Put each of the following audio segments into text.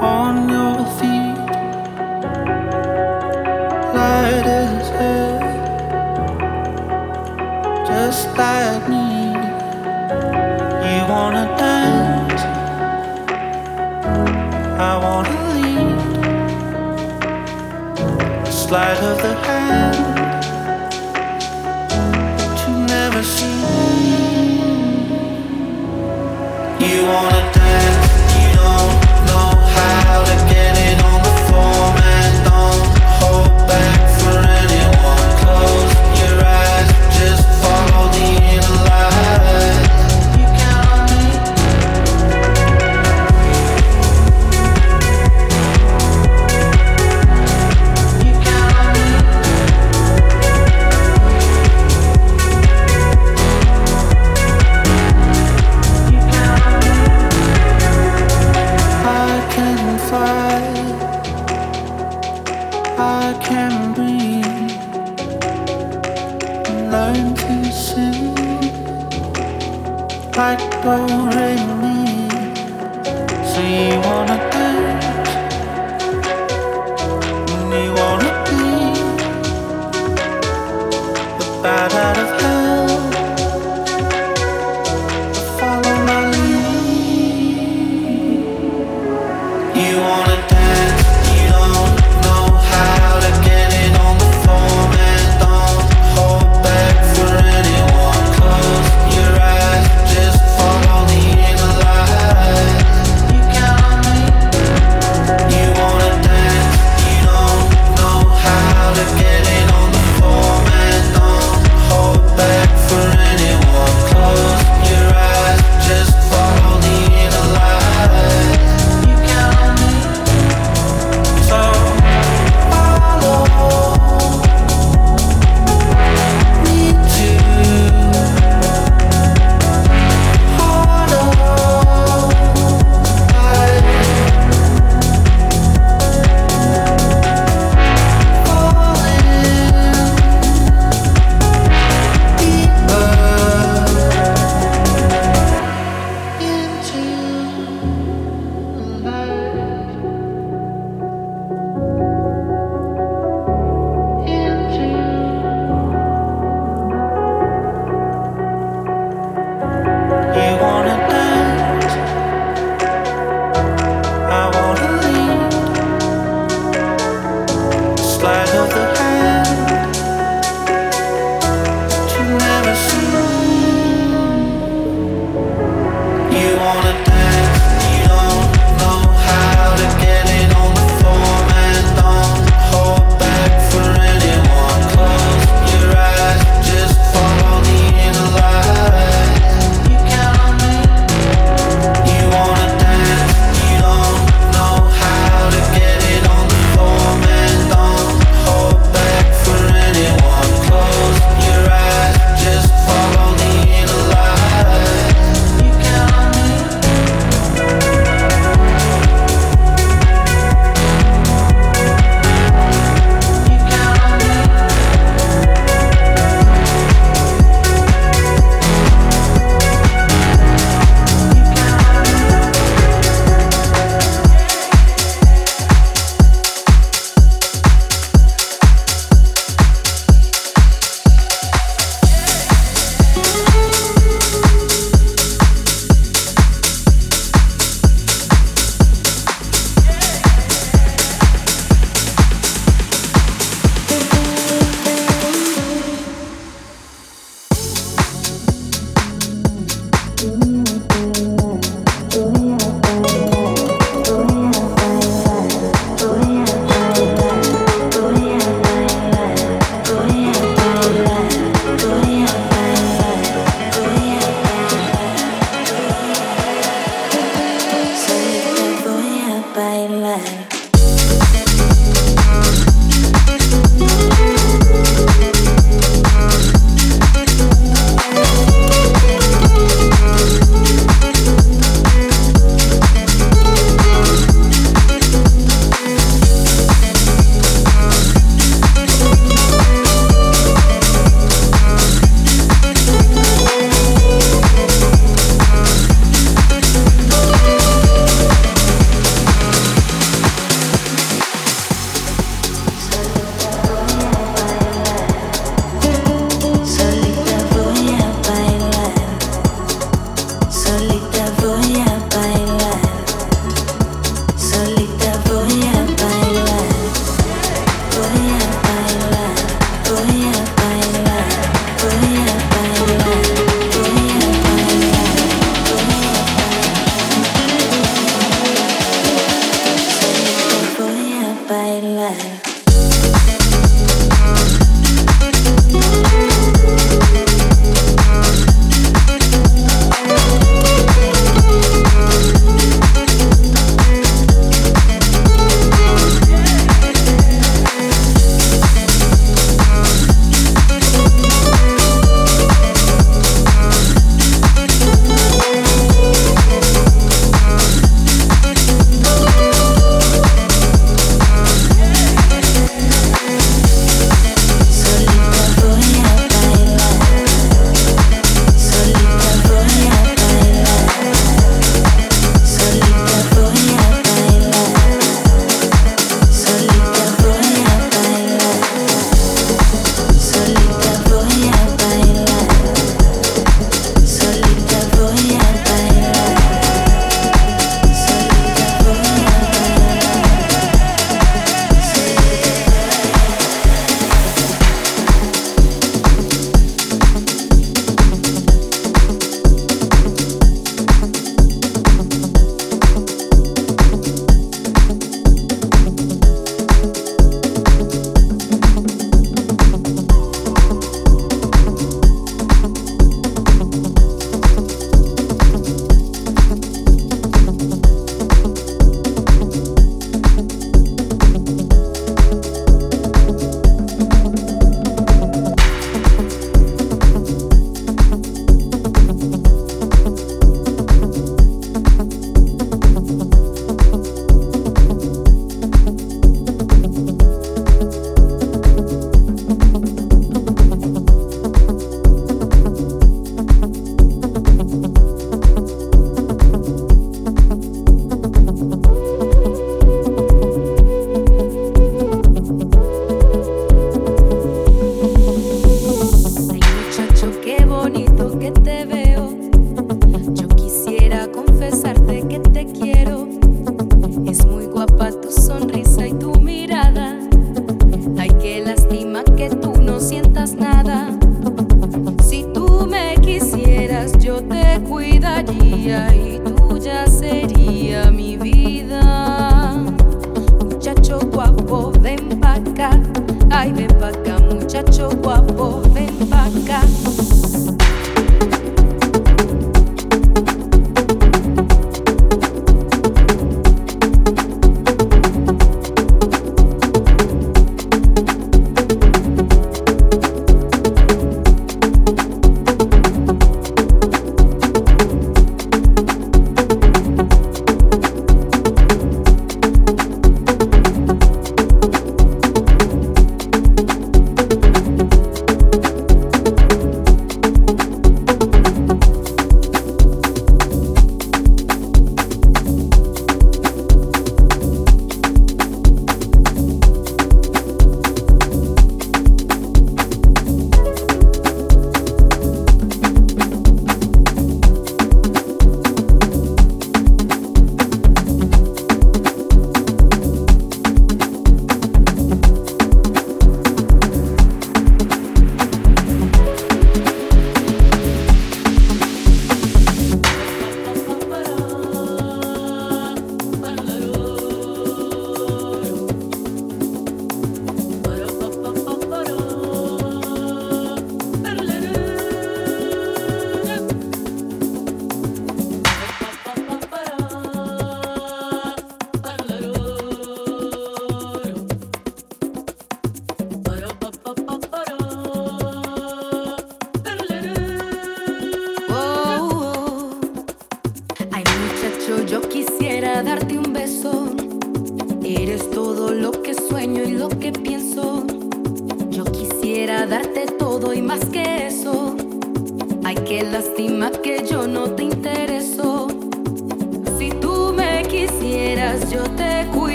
on your feet. Light as air, just like me. You wanna dance? I wanna lead. sleight of the hand. You wanna dance? for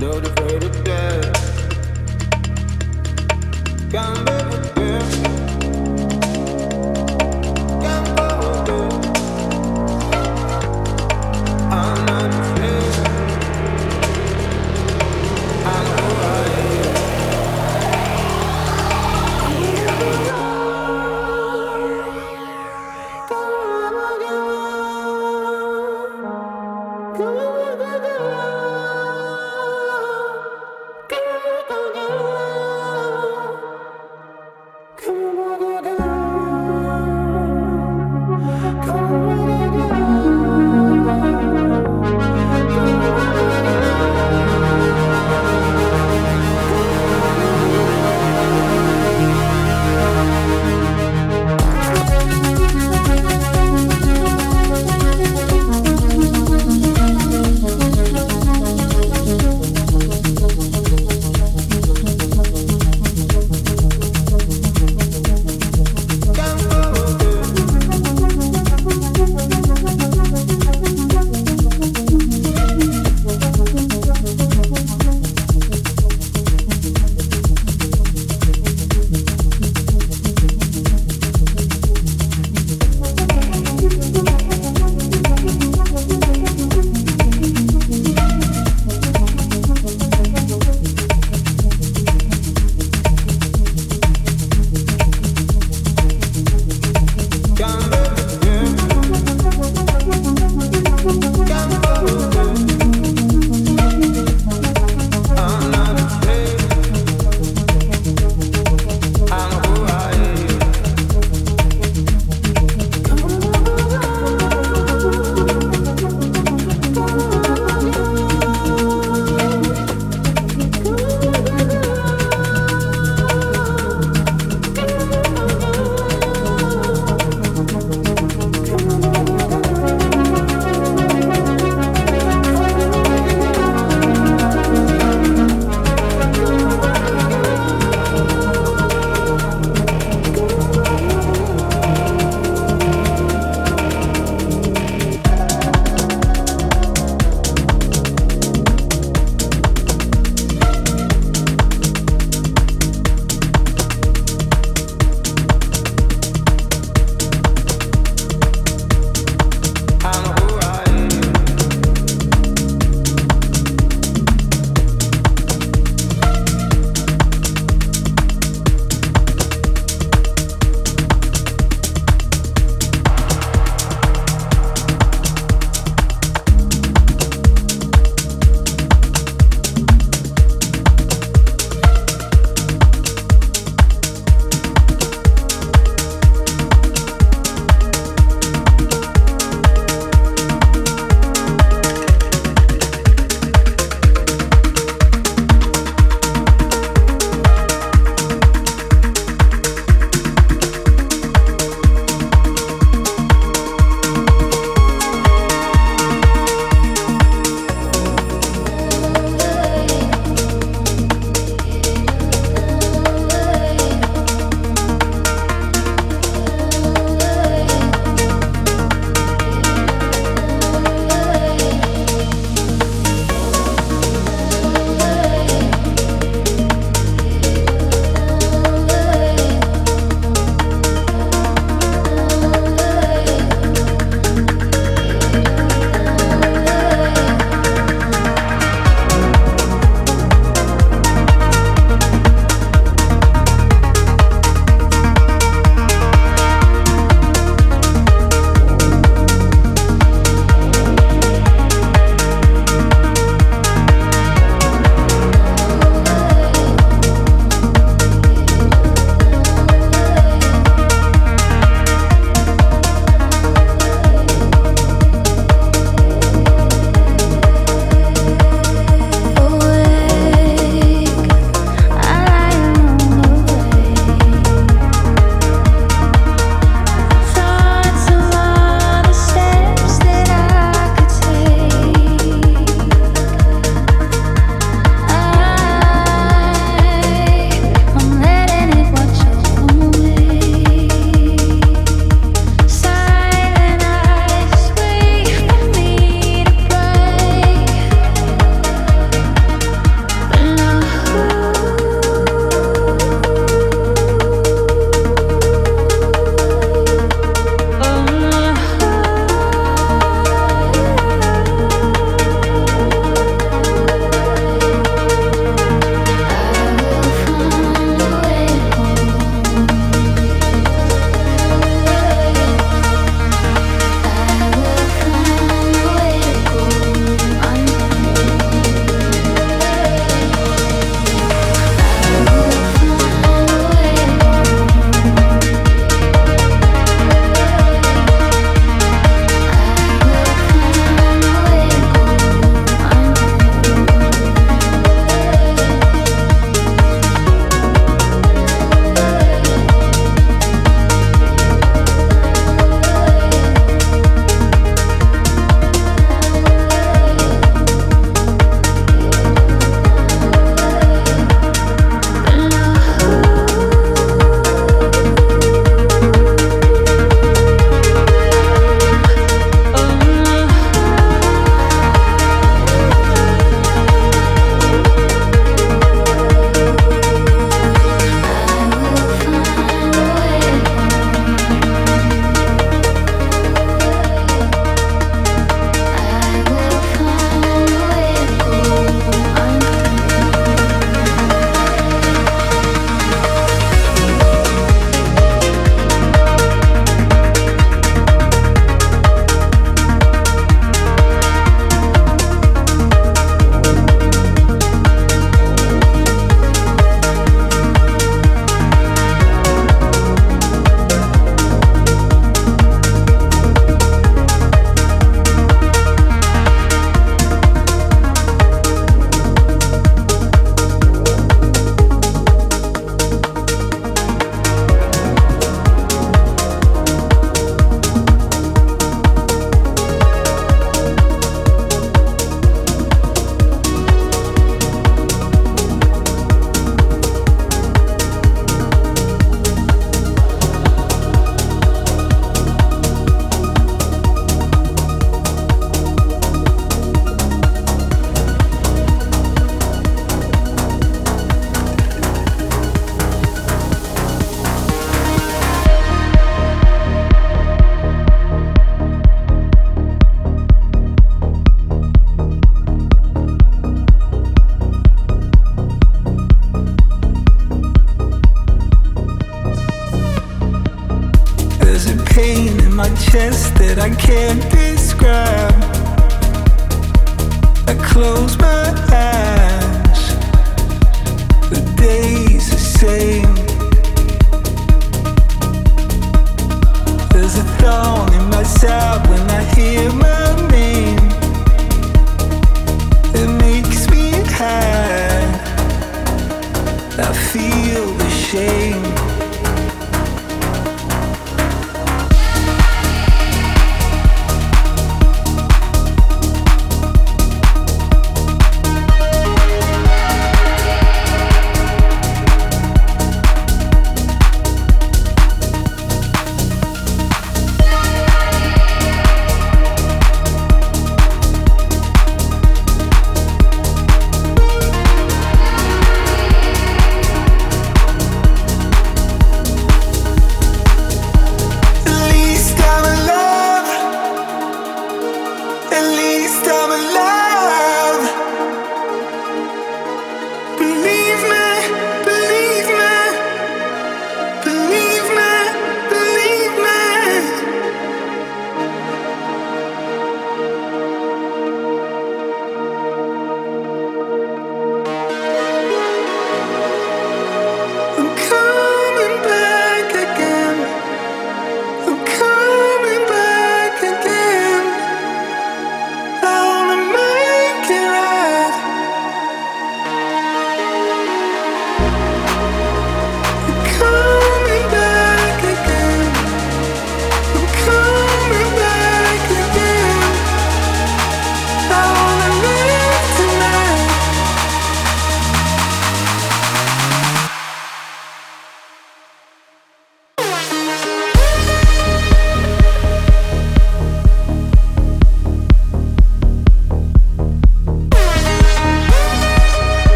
no of death. Come side when I hear my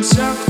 Don't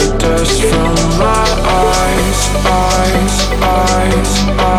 the dust from my eyes, eyes, eyes, eyes.